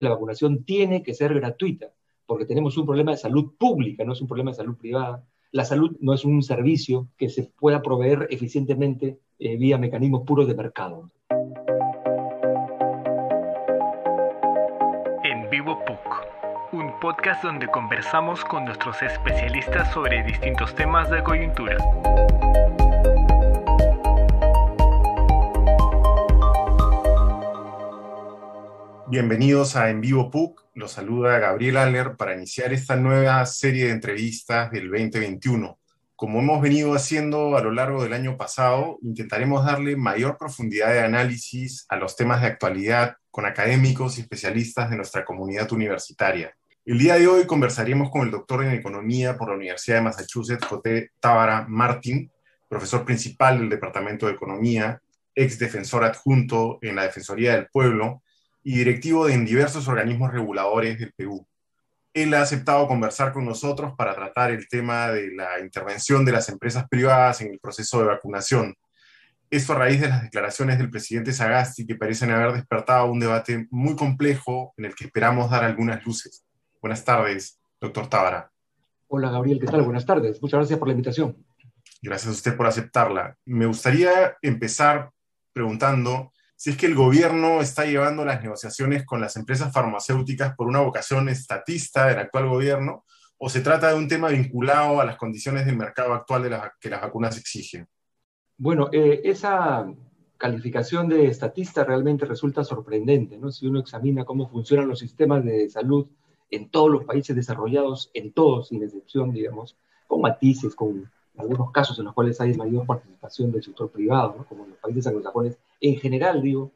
La vacunación tiene que ser gratuita, porque tenemos un problema de salud pública, no es un problema de salud privada. La salud no es un servicio que se pueda proveer eficientemente eh, vía mecanismos puros de mercado. En Vivo PUC, un podcast donde conversamos con nuestros especialistas sobre distintos temas de coyuntura. Bienvenidos a En Vivo PUC. Los saluda Gabriel Aller para iniciar esta nueva serie de entrevistas del 2021. Como hemos venido haciendo a lo largo del año pasado, intentaremos darle mayor profundidad de análisis a los temas de actualidad con académicos y especialistas de nuestra comunidad universitaria. El día de hoy conversaremos con el doctor en Economía por la Universidad de Massachusetts, J. Tábara Martin, profesor principal del Departamento de Economía, ex defensor adjunto en la Defensoría del Pueblo y directivo de en diversos organismos reguladores del Perú. Él ha aceptado conversar con nosotros para tratar el tema de la intervención de las empresas privadas en el proceso de vacunación. Esto a raíz de las declaraciones del presidente Sagasti que parecen haber despertado un debate muy complejo en el que esperamos dar algunas luces. Buenas tardes, doctor Tábara. Hola Gabriel, ¿qué tal? Buenas tardes. Muchas gracias por la invitación. Gracias a usted por aceptarla. Me gustaría empezar preguntando si es que el gobierno está llevando las negociaciones con las empresas farmacéuticas por una vocación estatista del actual gobierno, o se trata de un tema vinculado a las condiciones del mercado actual de que las vacunas exigen. Bueno, eh, esa calificación de estatista realmente resulta sorprendente, ¿no? Si uno examina cómo funcionan los sistemas de salud en todos los países desarrollados, en todos, sin excepción, digamos, con matices, con algunos casos en los cuales hay mayor participación del sector privado, como en los países anglosajones, en general, digo,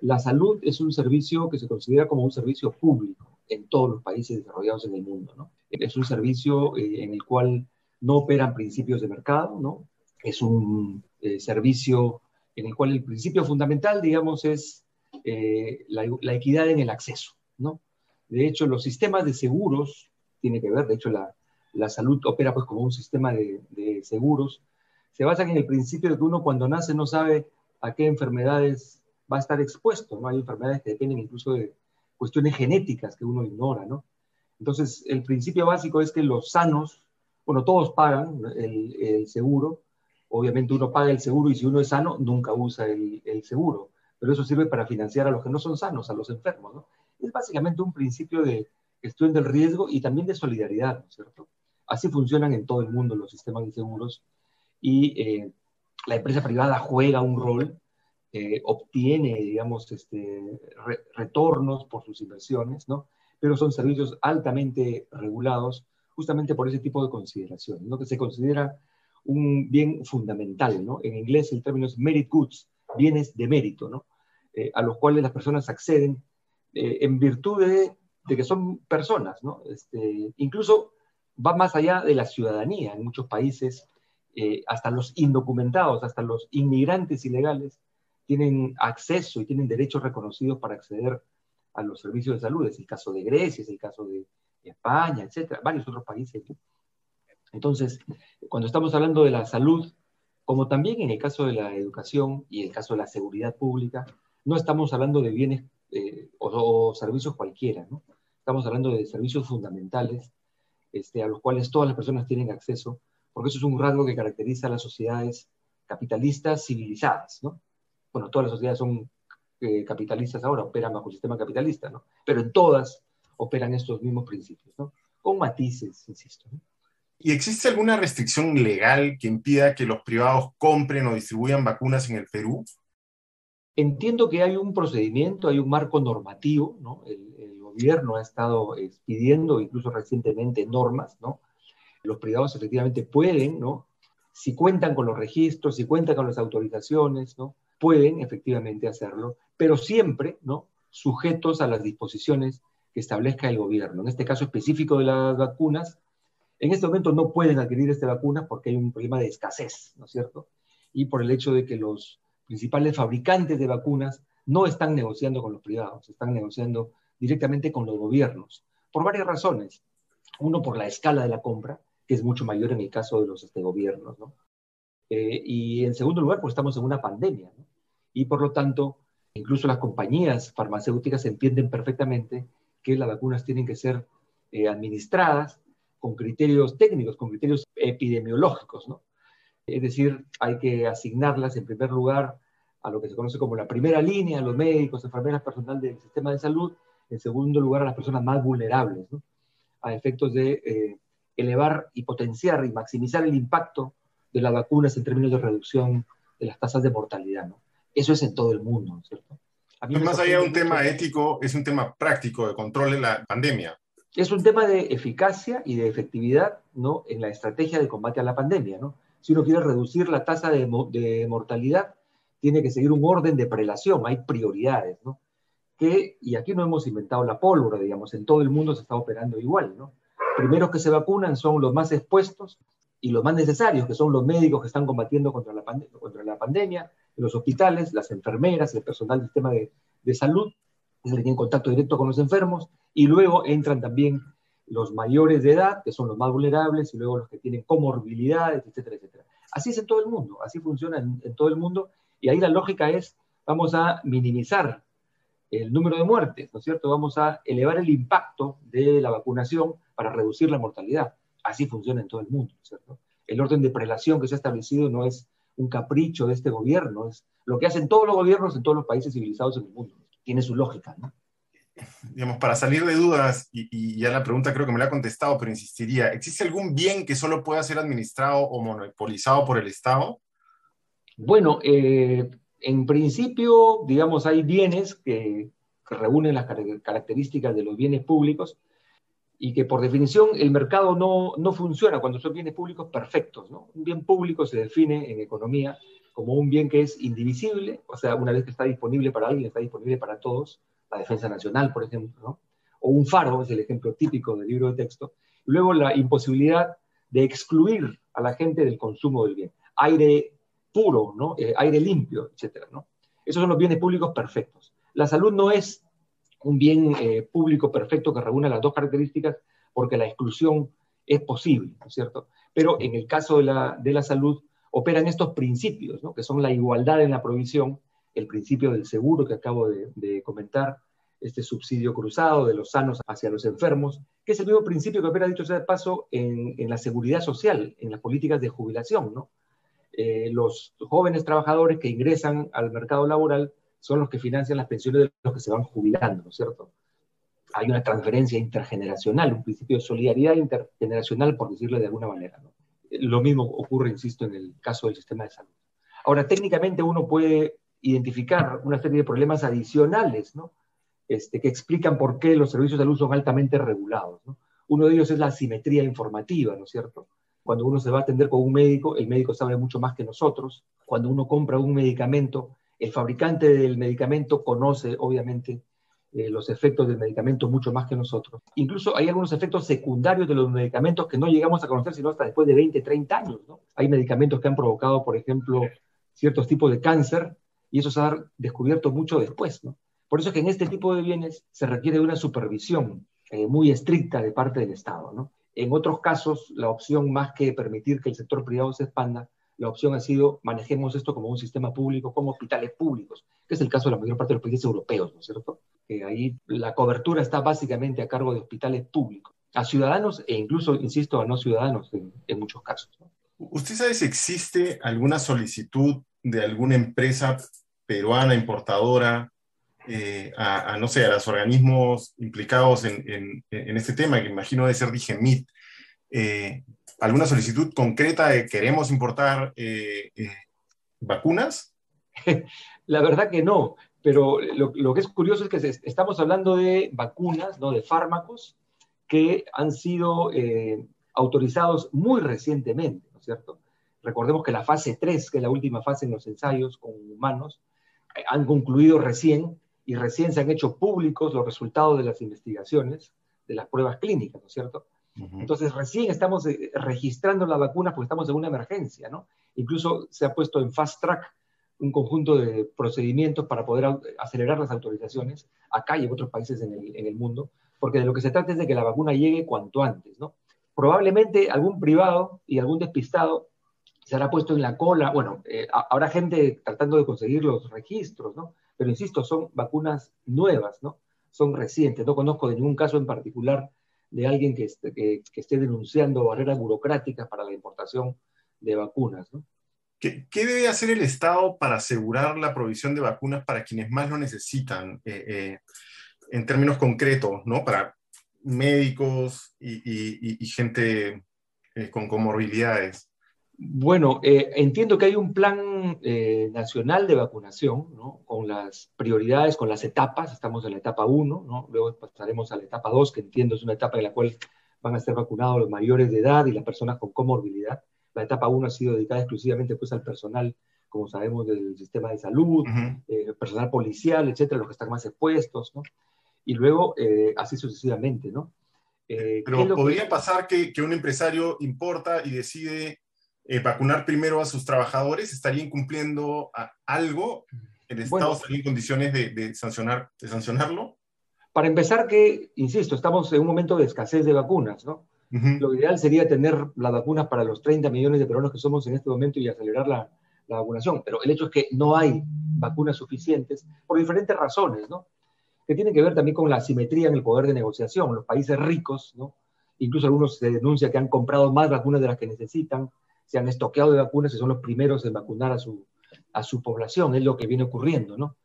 la salud es un servicio que se considera como un servicio público en todos los países desarrollados en el mundo. ¿no? Es un servicio eh, en el cual no operan principios de mercado, ¿no? es un eh, servicio en el cual el principio fundamental, digamos, es eh, la, la, equidad en el acceso. ¿no? De hecho, los sistemas de seguros, tiene que ver, de hecho, la, la salud opera pues como un sistema de, de seguros, se basan en el principio de que uno cuando nace no sabe a qué enfermedades va a estar expuesto, ¿no? Hay enfermedades que dependen incluso de cuestiones genéticas que uno ignora, ¿no? Entonces, el principio básico es que los sanos, bueno, todos pagan el, el seguro, obviamente uno paga el seguro y si uno es sano, nunca usa el, el, seguro, pero eso sirve para financiar a los que no son sanos, a los enfermos, ¿no? Es básicamente un principio de gestión del riesgo y también de solidaridad, ¿no es cierto? Así funcionan en todo el mundo los sistemas de seguros y eh, la empresa privada juega un rol, eh, obtiene, digamos, este, retornos por sus inversiones, ¿no? Pero son servicios altamente regulados justamente por ese tipo de consideraciones, ¿no? Que se considera un bien fundamental, ¿no? En inglés el término es merit goods, bienes de mérito, ¿no? Eh, a los cuales las personas acceden eh, en virtud de, que son personas, ¿no? Este, incluso va más allá de la ciudadanía. En muchos países eh, hasta los indocumentados, hasta los inmigrantes ilegales, tienen acceso y tienen derechos reconocidos para acceder a los servicios de salud. Es el caso de Grecia, es el caso de España, etcétera, varios otros países. Entonces, cuando estamos hablando de la salud, como también en el caso de la educación y el caso de la seguridad pública, no estamos hablando de bienes eh, o, o, servicios cualquiera, ¿no? Estamos hablando de servicios fundamentales este, a los cuales todas las personas tienen acceso porque eso es un rasgo que caracteriza a las sociedades capitalistas civilizadas, ¿no? Bueno, todas las sociedades son eh, capitalistas ahora, operan bajo el sistema capitalista, ¿no? Pero en todas operan estos mismos principios, ¿no? Con matices, insisto. ¿no? ¿Y existe alguna restricción legal que impida que los privados compren o distribuyan vacunas en el Perú? Entiendo que hay un procedimiento, hay un marco normativo, ¿no? El, gobierno ha estado expidiendo, incluso recientemente, normas, ¿no? los privados efectivamente pueden, ¿no? Si cuentan con los registros, si cuentan con las autorizaciones, ¿no? Pueden efectivamente hacerlo, pero siempre, ¿no? Sujetos a las disposiciones que establezca el gobierno. En este caso específico de las vacunas, en este momento no pueden adquirir esta vacuna porque hay un problema de escasez, ¿no es cierto? Y por el hecho de que los principales fabricantes de vacunas no están negociando con los privados, están negociando directamente con los gobiernos, por varias razones. Uno, por la escala de la compra, que es mucho mayor en el caso de los este, gobiernos, ¿no? Eh, y en segundo lugar, pues estamos en una pandemia. Y por lo tanto, incluso las compañías farmacéuticas entienden perfectamente que las vacunas tienen que ser eh, administradas con criterios técnicos, con criterios epidemiológicos, ¿no? Es decir, hay que asignarlas en primer lugar a lo que se conoce como la primera línea, los médicos, enfermeras, personal del sistema de salud, en segundo lugar a las personas más vulnerables, ¿no? a efectos de eh, elevar y potenciar y maximizar el impacto de las vacunas en términos de reducción de las tasas de mortalidad. ¿no? Eso es en todo el mundo, ¿cierto? más allá de un tema ético, es un tema práctico de control de la pandemia. Es un tema de eficacia y de efectividad ¿no? en la estrategia de combate a la pandemia. ¿no? Si uno quiere reducir la tasa de, de mortalidad, tiene que seguir un orden de prelación, hay prioridades, ¿no? Y aquí no hemos inventado la pólvora, digamos, en todo el mundo se está operando igual, ¿no? Primeros que se vacunan son los más expuestos y los más necesarios, que son los médicos que están combatiendo contra la, pandemia, los hospitales, las enfermeras, el personal del sistema de, salud, que tienen contacto directo con los enfermos, y luego entran también los mayores de edad, que son los más vulnerables, y luego los que tienen comorbilidades, etcétera, etcétera. Así es en todo el mundo, así funciona en todo el mundo, y ahí la lógica es, vamos a minimizar el número de muertes, ¿no es cierto? Vamos a elevar el impacto de la vacunación para reducir la mortalidad. Así funciona en todo el mundo, ¿no es cierto? El orden de prelación que se ha establecido no es un capricho de este gobierno, es lo que hacen todos los gobiernos en todos los países civilizados en el mundo. Tiene su lógica, ¿no? Digamos, para salir de dudas, y, ya la pregunta creo que me la ha contestado, pero insistiría, ¿existe algún bien que solo pueda ser administrado o monopolizado por el Estado? Bueno, eh, en principio, digamos, hay bienes que, reúnen las características de los bienes públicos, y que por definición el mercado no, no funciona cuando son bienes públicos perfectos. ¿no? Un bien público se define en economía como un bien que es indivisible, o sea, una vez que está disponible para alguien, está disponible para todos, la defensa nacional, por ejemplo, o un faro, es el ejemplo típico del libro de texto, luego la imposibilidad de excluir a la gente del consumo del bien. Aire puro, ¿no? Eh, aire limpio, etc. ¿no? Esos son los bienes públicos perfectos. La salud no es un bien eh, público perfecto que reúne las dos características, porque la exclusión es posible, ¿no es cierto? Pero en el caso de la, de la salud operan estos principios, ¿no? que son la igualdad en la provisión, el principio del seguro que acabo de, de, comentar, este subsidio cruzado de los sanos hacia los enfermos, que es el mismo principio que opera, dicho sea de paso, en, en la seguridad social, en las políticas de jubilación. ¿no? Eh, los jóvenes trabajadores que ingresan al mercado laboral son los que financian las pensiones de los que se van jubilando, ¿no es cierto? Hay una transferencia intergeneracional, un principio de solidaridad intergeneracional, por decirlo de alguna manera. ¿no? Lo mismo ocurre, insisto, en el caso del sistema de salud. Ahora, técnicamente uno puede identificar una serie de problemas adicionales, ¿no? Este, que explican por qué los servicios de salud son altamente regulados. ¿no? Uno de ellos es la asimetría informativa, ¿no es cierto? Cuando uno se va a atender con un médico, el médico sabe mucho más que nosotros. Cuando uno compra un medicamento, el fabricante del medicamento conoce, obviamente, eh, los efectos del medicamento mucho más que nosotros. Incluso hay algunos efectos secundarios de los medicamentos que no llegamos a conocer sino hasta después de 20, 30 años. ¿no? Hay medicamentos que han provocado, por ejemplo, ciertos tipos de cáncer y eso se ha descubierto mucho después. ¿no? Por eso es que en este tipo de bienes se requiere una supervisión eh, muy estricta de parte del Estado. ¿no? En otros casos, la opción más que permitir que el sector privado se expanda la opción ha sido manejemos esto como un sistema público, como hospitales públicos, que es el caso de la mayor parte de los países europeos, ¿no es cierto? Que ahí la cobertura está básicamente a cargo de hospitales públicos, a ciudadanos e incluso, insisto, a no ciudadanos en, muchos casos. ¿Usted sabe si existe alguna solicitud de alguna empresa peruana importadora eh, a, no sé, a los organismos implicados en, en, este tema, que imagino debe ser Digemit, eh, alguna solicitud concreta de queremos importar eh, eh, vacunas? La verdad que no, pero lo, lo, que es curioso es que estamos hablando de vacunas, ¿no? de fármacos que han sido autorizados muy recientemente, ¿no es cierto? Recordemos que la fase 3, que es la última fase en los ensayos con humanos, han concluido recién y recién se han hecho públicos los resultados de las investigaciones, de las pruebas clínicas, ¿no es cierto? Entonces, recién estamos eh, registrando la vacuna porque estamos en una emergencia, ¿no? Incluso se ha puesto en fast track un conjunto de procedimientos para poder acelerar las autorizaciones acá y en otros países en el, en el mundo, porque de lo que se trata es de que la vacuna llegue cuanto antes, ¿no? Probablemente algún privado y algún despistado se habrá puesto en la cola, bueno, eh, habrá gente tratando de conseguir los registros, ¿no? Pero insisto, son vacunas nuevas, ¿no? son recientes. No conozco de ningún caso en particular de alguien que esté, que, esté denunciando barreras burocráticas para la importación de vacunas. ¿Qué, debe hacer el Estado para asegurar la provisión de vacunas para quienes más lo necesitan? Eh, eh, en términos concretos, ¿no? Para médicos y, gente eh, con comorbilidades. Bueno, entiendo que hay un plan nacional de vacunación, ¿no? Con las prioridades, con las etapas. Estamos en la etapa 1, ¿no? Luego pasaremos a la etapa 2, que entiendo es una etapa en la cual van a ser vacunados los mayores de edad y las personas con comorbilidad. La etapa 1 ha sido dedicada exclusivamente pues, al personal, como sabemos, del sistema de salud, eh, personal policial, etcétera, los que están más expuestos, ¿no? Y luego, eh, así sucesivamente, ¿no? Eh, Pero podría pasar que, que, un empresario importa y decide vacunar primero a sus trabajadores, ¿estaría incumpliendo algo? ¿El Estado estaría en condiciones de, de, sancionar, de sancionarlo? Para empezar, que, insisto, estamos en un momento de escasez de vacunas, ¿no? Lo ideal sería tener las vacunas para los 30 millones de peruanos que somos en este momento y acelerar la, la vacunación. Pero el hecho es que no hay vacunas suficientes por diferentes razones, ¿no? Que tienen que ver también con la asimetría en el poder de negociación. Los países ricos, ¿no? Incluso algunos se denuncia que han comprado más vacunas de las que necesitan, se han estoqueado de vacunas y son los primeros en vacunar a su, a su población. Es lo que viene ocurriendo, ¿no?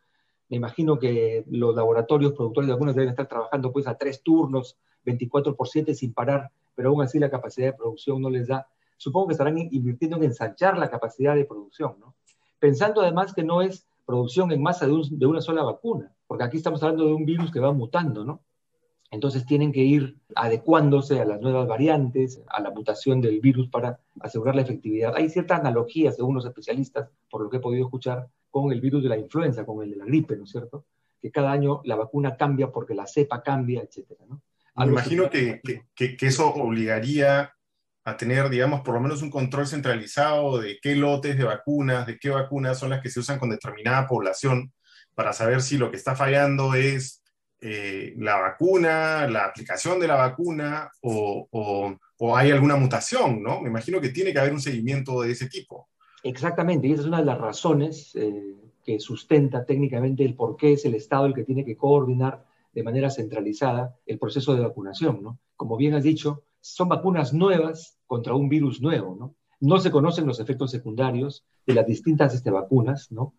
Me imagino que los laboratorios productores de vacunas deben estar trabajando pues a tres turnos, 24 por 7 sin parar pero aún así la capacidad de producción no les da. Supongo que estarán invirtiendo en ensanchar la capacidad de producción, ¿no? Pensando además que no es producción en masa de, una sola vacuna, porque aquí estamos hablando de un virus que va mutando, ¿no? Entonces tienen que ir adecuándose a las nuevas variantes, a la mutación del virus para asegurar la efectividad. Hay ciertas analogías, según los especialistas, por lo que he podido escuchar, con el virus de la influenza, con el de la gripe, ¿no es cierto? Que cada año la vacuna cambia porque la cepa cambia, etcétera, ¿no? Me imagino que, que, que, eso obligaría a tener, digamos, por lo menos un control centralizado de qué lotes de vacunas, de qué vacunas son las que se usan con determinada población, para saber si lo que está fallando es eh, la vacuna, la aplicación de la vacuna o, hay alguna mutación, ¿no? Me imagino que tiene que haber un seguimiento de ese tipo. Exactamente, y esa es una de las razones eh, que sustenta técnicamente el por qué es el Estado el que tiene que coordinar de manera centralizada el proceso de vacunación, ¿no? Como bien has dicho, son vacunas nuevas contra un virus nuevo, ¿no? No se conocen los efectos secundarios de las distintas este, vacunas, ¿no?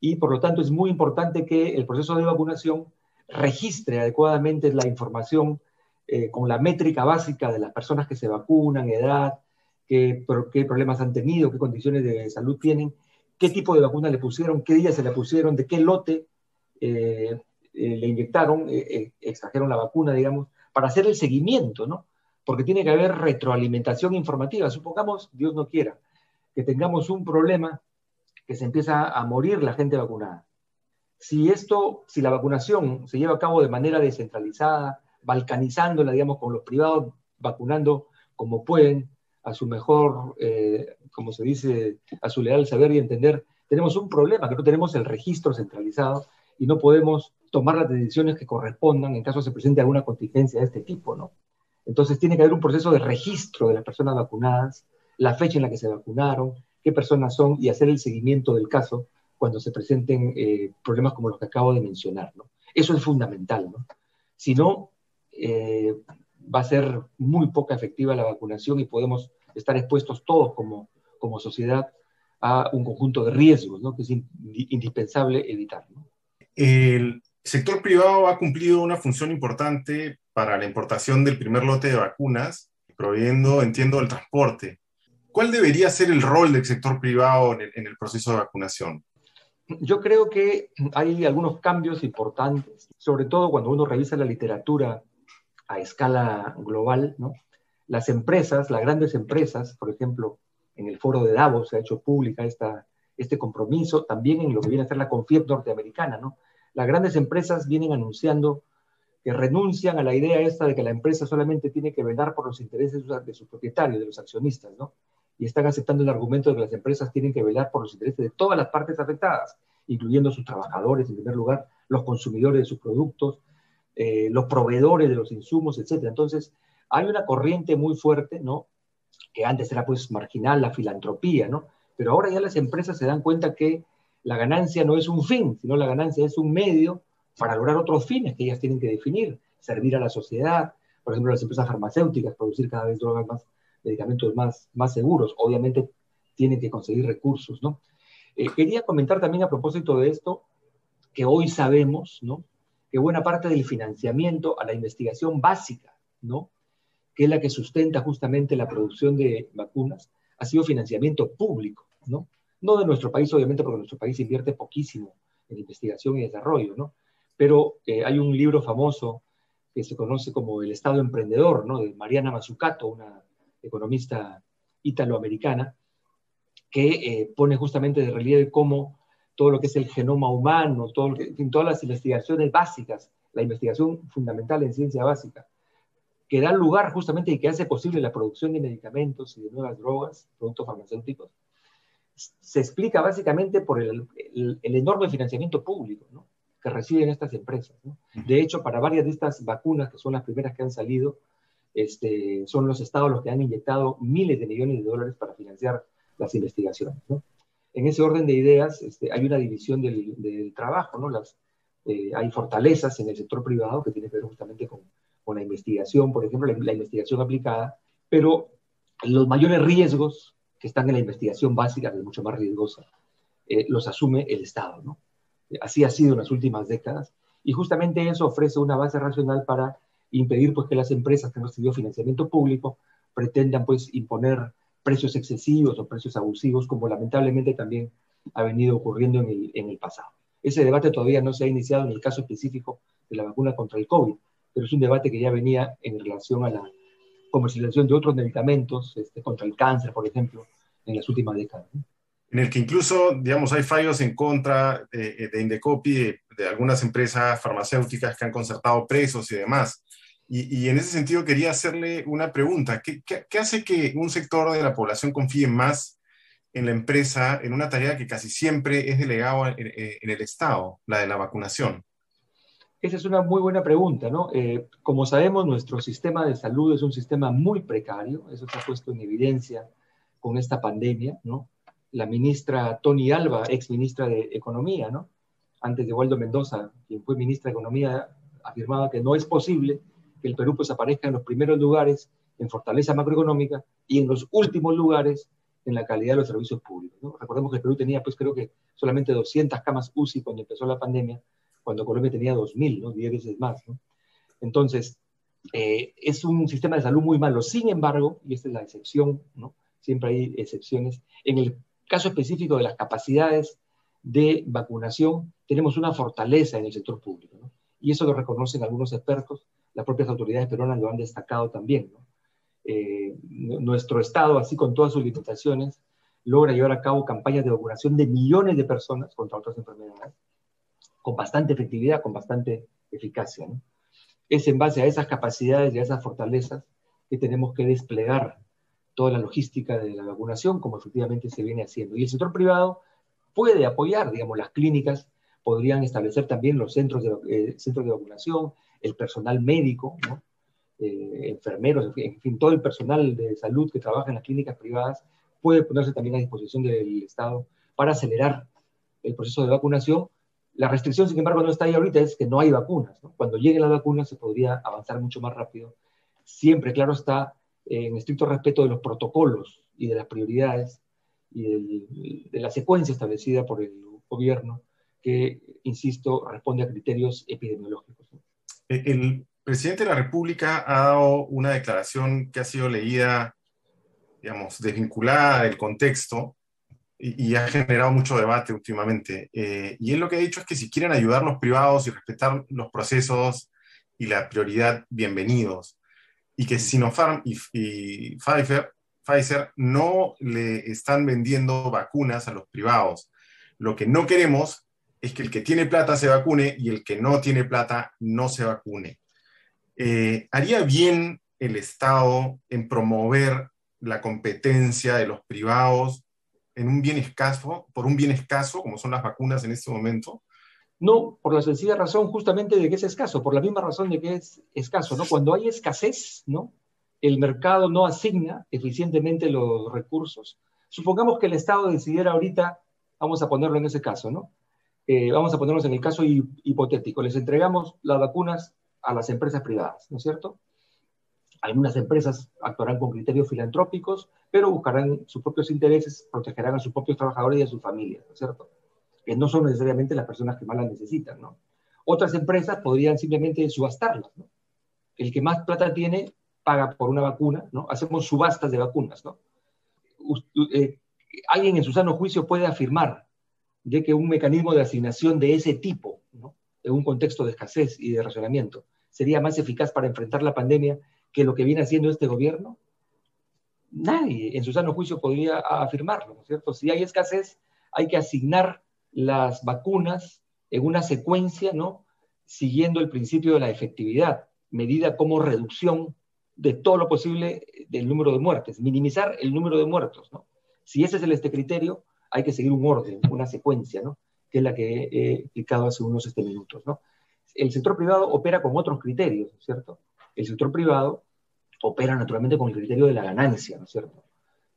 Y por lo tanto es muy importante que el proceso de vacunación registre adecuadamente la información eh, con la métrica básica de las personas que se vacunan, edad, qué, qué problemas han tenido, qué condiciones de salud tienen, qué tipo de vacuna le pusieron, qué día se le pusieron, de qué lote, eh, eh, le inyectaron, extrajeron la vacuna, digamos, para hacer el seguimiento, ¿no? Porque tiene que haber retroalimentación informativa. Supongamos, Dios no quiera, que tengamos un problema que se empieza a morir la gente vacunada. Si esto, si la vacunación se lleva a cabo de manera descentralizada, balcanizándola, digamos, con los privados vacunando como pueden, a su mejor, como se dice, a su leal saber y entender, tenemos un problema, que no tenemos el registro centralizado y no podemos tomar las decisiones que correspondan en caso se presente alguna contingencia de este tipo, ¿no? Entonces tiene que haber un proceso de registro de las personas vacunadas, la fecha en la que se vacunaron, qué personas son y hacer el seguimiento del caso cuando se presenten eh, problemas como los que acabo de mencionar. Eso es fundamental. Si no, eh, va a ser muy poca efectiva la vacunación y podemos estar expuestos todos como, sociedad a un conjunto de riesgos. Que es indispensable evitar. El sector privado ha cumplido una función importante para la importación del primer lote de vacunas, proveyendo, entiendo, el transporte. ¿Cuál debería ser el rol del sector privado en el, proceso de vacunación? Yo creo que hay algunos cambios importantes, sobre todo cuando uno revisa la literatura a escala global. Las empresas, las grandes empresas, por ejemplo, en el foro de Davos se ha hecho pública esta, este compromiso, también en lo que viene a ser la CONFIEP norteamericana, ¿no? las grandes empresas vienen anunciando que renuncian a la idea esta de que la empresa solamente tiene que velar por los intereses de sus propietarios, de los accionistas, ¿no? Y están aceptando el argumento de que las empresas tienen que velar por los intereses de todas las partes afectadas, incluyendo sus trabajadores, en primer lugar, los consumidores de sus productos, eh, los proveedores de los insumos, etc. Entonces, hay una corriente muy fuerte, ¿no? Que antes era pues marginal, la filantropía, ¿no? Pero ahora ya las empresas se dan cuenta que la ganancia no es un fin, sino la ganancia es un medio para lograr otros fines que ellas tienen que definir, servir a la sociedad, por ejemplo, las empresas farmacéuticas, producir cada vez drogas más, medicamentos más, más seguros, obviamente tienen que conseguir recursos, ¿no? Eh, quería comentar también a propósito de esto, que hoy sabemos, ¿no? Que buena parte del financiamiento a la investigación básica, ¿no? Que es la que sustenta justamente la producción de vacunas, ha sido financiamiento público, ¿no? No de nuestro país, obviamente, porque nuestro país invierte poquísimo en investigación y desarrollo, ¿no? Pero eh, hay un libro famoso que se conoce como El Estado Emprendedor, ¿no? De Mariana Mazzucato, una economista italoamericana, que eh, pone justamente de relieve cómo todo lo que es el genoma humano, todo todas las investigaciones básicas, la investigación fundamental en ciencia básica, que da lugar justamente y que hace posible la producción de medicamentos y de nuevas drogas, productos farmacéuticos, se explica básicamente por el, enorme financiamiento público que reciben estas empresas. De hecho, para varias de estas vacunas, que son las primeras que han salido, este, son los estados los que han inyectado miles de millones de dólares para financiar las investigaciones. En ese orden de ideas este, hay una división del, trabajo, eh, hay fortalezas en el sector privado que tienen que ver justamente con, la investigación, por ejemplo, la, investigación aplicada, pero los mayores riesgos que están en la investigación básica, que es mucho más riesgosa, eh, los asume el Estado. Así ha sido en las últimas décadas, y justamente eso ofrece una base racional para impedir pues, que las empresas que han recibido financiamiento público pretendan pues, imponer precios excesivos o precios abusivos, como lamentablemente también ha venido ocurriendo en el, en el pasado. Ese debate todavía no se ha iniciado en el caso específico de la vacuna contra el COVID, pero es un debate que ya venía en relación a la comercialización de otros medicamentos este, contra el cáncer, por ejemplo, en las últimas décadas. En el que incluso, digamos, hay fallos en contra de, de Indecopi, de, algunas empresas farmacéuticas que han concertado presos y demás. Y, en ese sentido quería hacerle una pregunta. ¿Qué, ¿Qué, hace que un sector de la población confíe más en la empresa en una tarea que casi siempre es delegado en, en el Estado, la de la vacunación? Esa es una muy buena pregunta, ¿no? Eh, como sabemos, nuestro sistema de salud es un sistema muy precario, eso se ha puesto en evidencia con esta pandemia, ¿no? La ministra Tony Alba, ex ministra de Economía, ¿no? Antes de Waldo Mendoza, quien fue ministra de Economía, afirmaba que no es posible que el Perú pues aparezca en los primeros lugares en fortaleza macroeconómica y en los últimos lugares en la calidad de los servicios públicos. Recordemos que el Perú tenía, pues creo que solamente 200 camas UCI cuando empezó la pandemia, cuando Colombia tenía 2.000, ¿no? 10 veces más. ¿no? Entonces, eh, es un sistema de salud muy malo. Sin embargo, y esta es la excepción, ¿no? siempre hay excepciones, en el caso específico de las capacidades de vacunación, tenemos una fortaleza en el sector público. ¿no? Y eso lo reconocen algunos expertos, las propias autoridades peruanas lo han destacado también. ¿no? Eh, nuestro Estado, así con todas sus limitaciones, logra llevar a cabo campañas de vacunación de millones de personas contra otras enfermedades con bastante efectividad, con bastante eficacia. Es en base a esas capacidades y a esas fortalezas que tenemos que desplegar toda la logística de la vacunación, como efectivamente se viene haciendo. Y el sector privado puede apoyar, digamos, las clínicas podrían establecer también los centros de, eh, centros de vacunación, el personal médico, eh, enfermeros, en fin, todo el personal de salud que trabaja en las clínicas privadas puede ponerse también a disposición del Estado para acelerar el proceso de vacunación la restricción, sin embargo, no está ahí ahorita, es que no hay vacunas. Cuando lleguen las vacunas se podría avanzar mucho más rápido. Siempre, claro, está en estricto respeto de los protocolos y de las prioridades y de la secuencia establecida por el gobierno, que, insisto, responde a criterios epidemiológicos. El presidente de la República ha dado una declaración que ha sido leída, digamos, desvinculada del contexto, y, ha generado mucho debate últimamente. Eh, y él lo que ha dicho es que si quieren ayudar los privados y respetar los procesos y la prioridad, bienvenidos. Y que Sinopharm y, Pfizer no le están vendiendo vacunas a los privados. Lo que no queremos es que el que tiene plata se vacune y el que no tiene plata no se vacune. Eh, ¿Haría bien el Estado en promover la competencia de los privados en un bien escaso, por un bien escaso, como son las vacunas en este momento? No, por la sencilla razón justamente de que es escaso, por la misma razón de que es escaso, ¿no? Cuando hay escasez, ¿no? El mercado no asigna eficientemente los recursos. Supongamos que el Estado decidiera ahorita, vamos a ponerlo en ese caso, ¿no? eh, vamos a ponernos en el caso hipotético, les entregamos las vacunas a las empresas privadas, ¿no es cierto? Algunas empresas actuarán con criterios filantrópicos, pero buscarán sus propios intereses, protegerán a sus propios trabajadores y a sus familias, ¿no es cierto? Que no son necesariamente las personas que más las necesitan, ¿no? Otras empresas podrían simplemente subastarlas, ¿no? El que más plata tiene paga por una vacuna, ¿no? Hacemos subastas de vacunas, ¿no? Eh, alguien en su sano juicio puede afirmar de que un mecanismo de asignación de ese tipo, en un contexto de escasez y de racionamiento, sería más eficaz para enfrentar la pandemia que lo que viene haciendo este gobierno? Nadie en su sano juicio podría afirmarlo, ¿no es cierto? Si hay escasez, hay que asignar las vacunas en una secuencia, ¿no? Siguiendo el principio de la efectividad, medida como reducción de todo lo posible del número de muertes, minimizar el número de muertos, ¿no? Si ese es el este criterio, hay que seguir un orden, una secuencia, ¿no? que es la que he explicado hace unos este minutos. ¿no? El sector privado opera con otros criterios, ¿cierto? El sector privado opera naturalmente con el criterio de la ganancia, ¿no es cierto?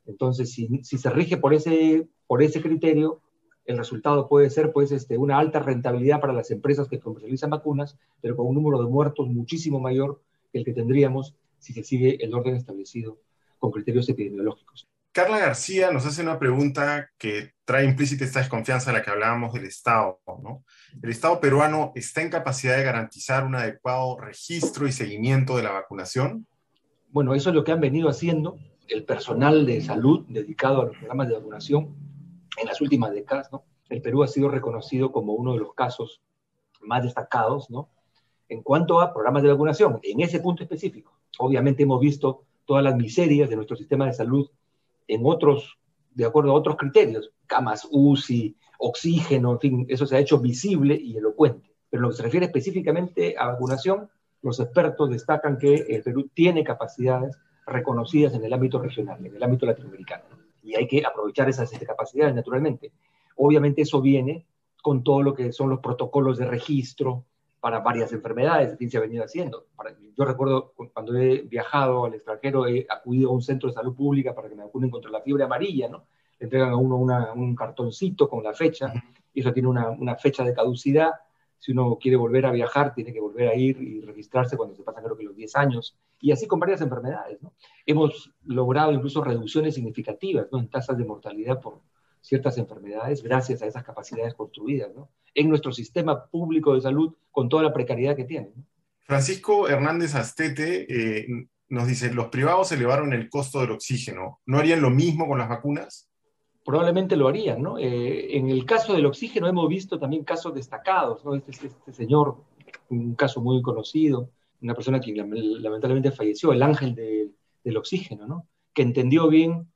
Entonces, si, si se rige por ese, por ese criterio, el resultado puede ser pues, este, una alta rentabilidad para las empresas que comercializan vacunas, pero con un número de muertos muchísimo mayor que el que tendríamos si se sigue el orden establecido con criterios epidemiológicos. Carla García nos hace una pregunta que trae implícita esta desconfianza de la que hablábamos del Estado. ¿no? ¿El Estado peruano está en capacidad de garantizar un adecuado registro y seguimiento de la vacunación? Bueno, eso es lo que han venido haciendo el personal de salud dedicado a los programas de vacunación en las últimas décadas. ¿no? El Perú ha sido reconocido como uno de los casos más destacados ¿no? en cuanto a programas de vacunación, en ese punto específico. Obviamente hemos visto todas las miserias de nuestro sistema de salud en otros, de acuerdo a otros criterios, camas UCI, oxígeno, en fin, eso se ha hecho visible y elocuente. Pero lo que se refiere específicamente a vacunación, los expertos destacan que el Perú tiene capacidades reconocidas en el ámbito regional, en el ámbito latinoamericano. Y hay que aprovechar esas este, capacidades, naturalmente. Obviamente eso viene con todo lo que son los protocolos de registro, para varias enfermedades, que se ha venido haciendo. yo recuerdo cuando he viajado al extranjero, he acudido a un centro de salud pública para que me vacunen contra la fiebre amarilla, ¿no? Le entregan a uno un cartoncito con la fecha, y eso tiene una, una, fecha de caducidad. Si uno quiere volver a viajar, tiene que volver a ir y registrarse cuando se pasan creo que los 10 años. Y así con varias enfermedades, ¿no? Hemos logrado incluso reducciones significativas. En tasas de mortalidad por, ciertas enfermedades gracias a esas capacidades construidas ¿no? en nuestro sistema público de salud con toda la precariedad que tiene. Francisco Hernández Astete eh, nos dice, los privados elevaron el costo del oxígeno. ¿No harían lo mismo con las vacunas? Probablemente lo harían, ¿no? Eh, en el caso del oxígeno hemos visto también casos destacados, ¿no? Este, este señor, un caso muy conocido, una persona que lamentablemente falleció, el ángel del oxígeno, ¿no? Que entendió bien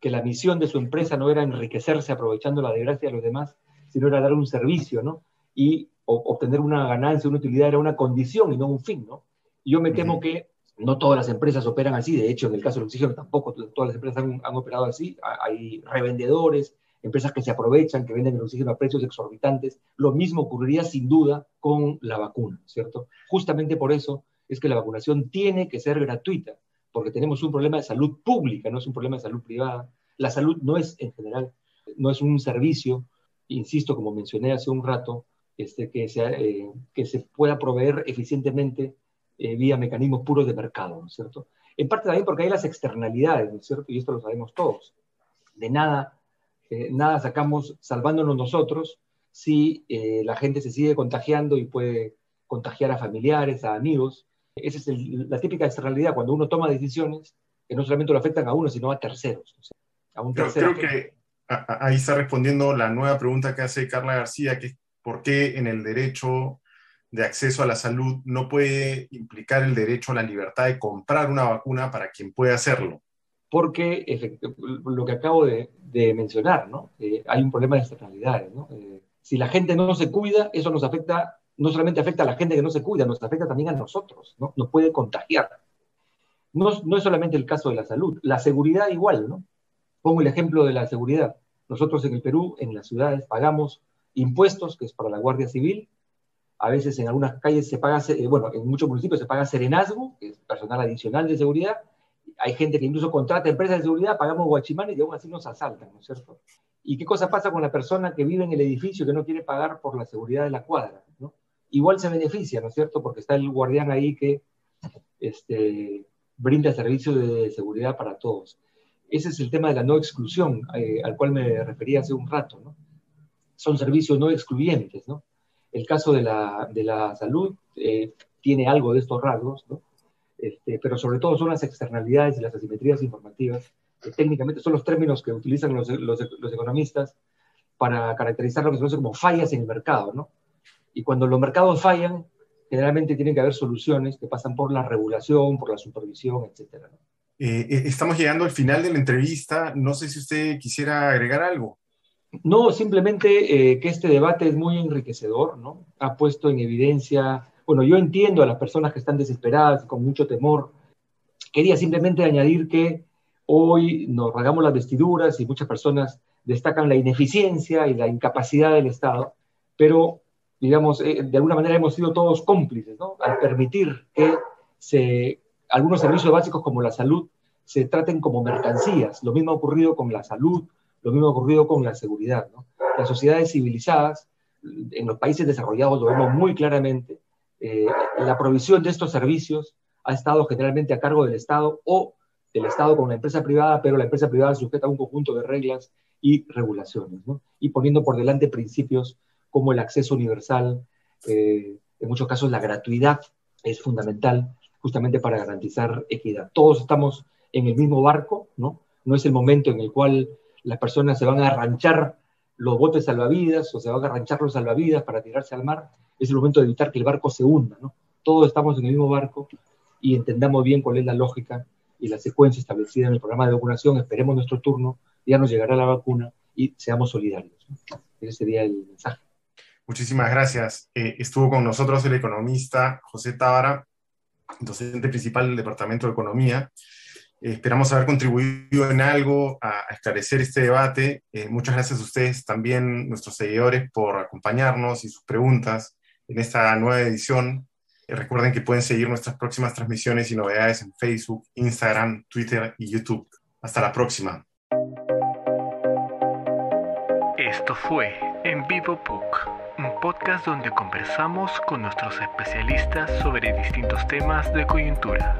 que la misión de su empresa no era enriquecerse aprovechando la desgracia de los demás, sino era dar un servicio, ¿no? Y obtener una ganancia, una utilidad era una condición y no un fin, ¿no? Y yo me temo que no todas las empresas operan así, de hecho, en el caso del oxígeno tampoco todas las empresas han, operado así, hay revendedores, empresas que se aprovechan, que venden el oxígeno a precios exorbitantes. Lo mismo ocurriría sin duda con la vacuna, ¿cierto? Justamente por eso es que la vacunación tiene que ser gratuita porque tenemos un problema de salud pública, no es un problema de salud privada. La salud no es, en general, no es un servicio, insisto, como mencioné hace un rato, este, eh, que se pueda proveer eficientemente eh, vía mecanismos puros de mercado, ¿no es cierto? En parte también porque hay las externalidades, ¿no es cierto? Y esto lo sabemos todos. De nada, eh, nada sacamos salvándonos nosotros si la gente se sigue contagiando y puede contagiar a familiares, a amigos, esa es la típica externalidad, cuando uno toma decisiones que no solamente lo afectan a uno, sino a terceros. a un tercero creo que ahí está respondiendo la nueva pregunta que hace Carla García, que es por qué en el derecho de acceso a la salud no puede implicar el derecho a la libertad de comprar una vacuna para quien puede hacerlo. Porque lo que acabo de, mencionar, ¿no? Eh, hay un problema de externalidades. ¿no? Eh, si la gente no se cuida, eso nos afecta no solamente afecta a la gente que no se cuida, nos afecta también a nosotros, ¿no? Nos puede contagiar. No, no es solamente el caso de la salud, la seguridad igual, ¿no? Pongo el ejemplo de la seguridad. Nosotros en el Perú, en las ciudades, pagamos impuestos, que es para la Guardia Civil. A veces en algunas calles se paga, eh, bueno, en muchos municipios se paga serenazgo, que es personal adicional de seguridad. Hay gente que incluso contrata empresas de seguridad, pagamos guachimanes y aún así nos asaltan, ¿no es cierto? ¿Y qué cosa pasa con la persona que vive en el edificio que no quiere pagar por la seguridad de la cuadra? ¿no? Igual se beneficia, ¿no es cierto? Porque está el guardián ahí que este, brinda servicios de seguridad para todos. Ese es el tema de la no exclusión eh, al cual me refería hace un rato. ¿no? Son servicios no excluyentes. ¿no? El caso de la, de la salud eh, tiene algo de estos rasgos, ¿no? este, pero sobre todo son las externalidades y las asimetrías informativas, que técnicamente son los términos que utilizan los, los, los economistas para caracterizar lo que se conoce como fallas en el mercado. ¿no? Y cuando los mercados fallan, generalmente tienen que haber soluciones que pasan por la regulación, por la supervisión, etc. Eh, eh, estamos llegando al final de la entrevista. No sé si usted quisiera agregar algo. No, simplemente eh, que este debate es muy enriquecedor, ¿no? Ha puesto en evidencia, bueno, yo entiendo a las personas que están desesperadas con mucho temor. Quería simplemente añadir que hoy nos rasgamos las vestiduras y muchas personas destacan la ineficiencia y la incapacidad del Estado, pero digamos, eh, de alguna manera hemos sido todos cómplices, ¿no? Al permitir que algunos servicios básicos como la salud se traten como mercancías. Lo mismo ha ocurrido con la salud, lo mismo ha ocurrido con la seguridad, ¿no? Las sociedades civilizadas, en los países desarrollados lo vemos muy claramente, eh, la provisión de estos servicios ha estado generalmente a cargo del Estado o del Estado con la empresa privada, pero la empresa privada sujeta a un conjunto de reglas y regulaciones, ¿no? y poniendo por delante principios como el acceso universal, eh, en muchos casos la gratuidad es fundamental justamente para garantizar equidad. Todos estamos en el mismo barco, ¿no? No es el momento en el cual las personas se van a arranchar los botes salvavidas o se van a arranchar los salvavidas para tirarse al mar. Es el momento de evitar que el barco se hunda, ¿no? Todos estamos en el mismo barco y entendamos bien cuál es la lógica y la secuencia establecida en el programa de vacunación. Esperemos nuestro turno, ya nos llegará la vacuna y seamos solidarios. Ese sería el mensaje. Muchísimas gracias. Eh, estuvo con nosotros el economista José Tábara, docente principal del Departamento de Economía. Eh, esperamos haber contribuido en algo a, esclarecer este debate. Eh, muchas gracias a ustedes también, nuestros seguidores, por acompañarnos y sus preguntas en esta nueva edición. recuerden que pueden seguir nuestras próximas transmisiones y novedades en Facebook, Instagram, Twitter y YouTube. Hasta la próxima. Esto fue En Vivo Book un podcast donde conversamos con nuestros especialistas sobre distintos temas de coyuntura.